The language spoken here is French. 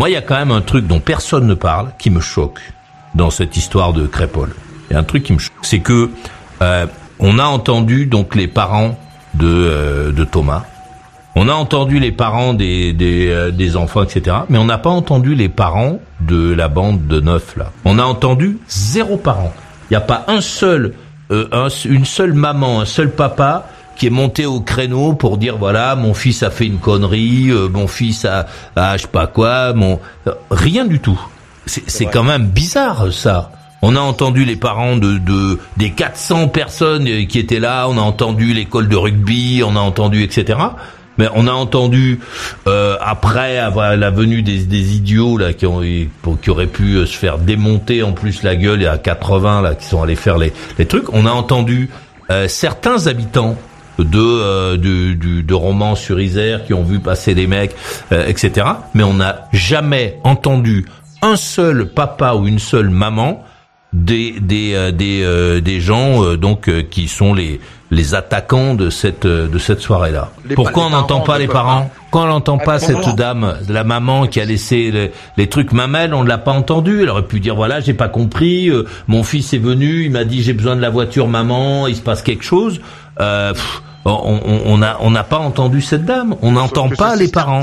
Moi, il y a quand même un truc dont personne ne parle qui me choque dans cette histoire de Crépole. Il y a un truc qui me choque, c'est que euh, on a entendu donc les parents de, euh, de Thomas. On a entendu les parents des, des, euh, des enfants, etc. Mais on n'a pas entendu les parents de la bande de neuf, là. On a entendu zéro parent. Il n'y a pas un seul, euh, un- une seule maman, un seul papa qui est monté au créneau pour dire voilà mon fils a fait une connerie, euh, mon fils a, a je sais pas quoi, mon euh, rien du tout. C'est c'est quand même bizarre ça. On a entendu les parents de, de des 400 personnes euh, qui étaient là, on a entendu l'école de rugby, on a entendu etc. Mais on a entendu euh, après avoir la venue des, des idiots là qui ont qui auraient pu euh, se faire démonter en plus la gueule il y a 80 là qui sont allés faire les, les trucs. On a entendu euh, certains habitants de euh, du, du- de romans sur Isère qui ont vu passer les mecs, euh, etc. Mais on n'a jamais entendu un seul papa ou une seule maman des des euh, des, euh, des gens euh, donc euh, qui sont les les attaquants de cette euh, de cette soirée là. Pourquoi on n'entend parents pas les parents Quand on n'entend pas Ah, cette dame, de la maman qui a laissé les, les trucs mamelles, on ne l'a pas entendu. Elle aurait pu dire voilà, j'ai pas compris. euh, mon fils est venu, il m'a dit j'ai besoin de la voiture, maman. Il se passe quelque chose. Euh, pff, on on- on n'a on pas entendu cette dame. On n'entend pas les parents.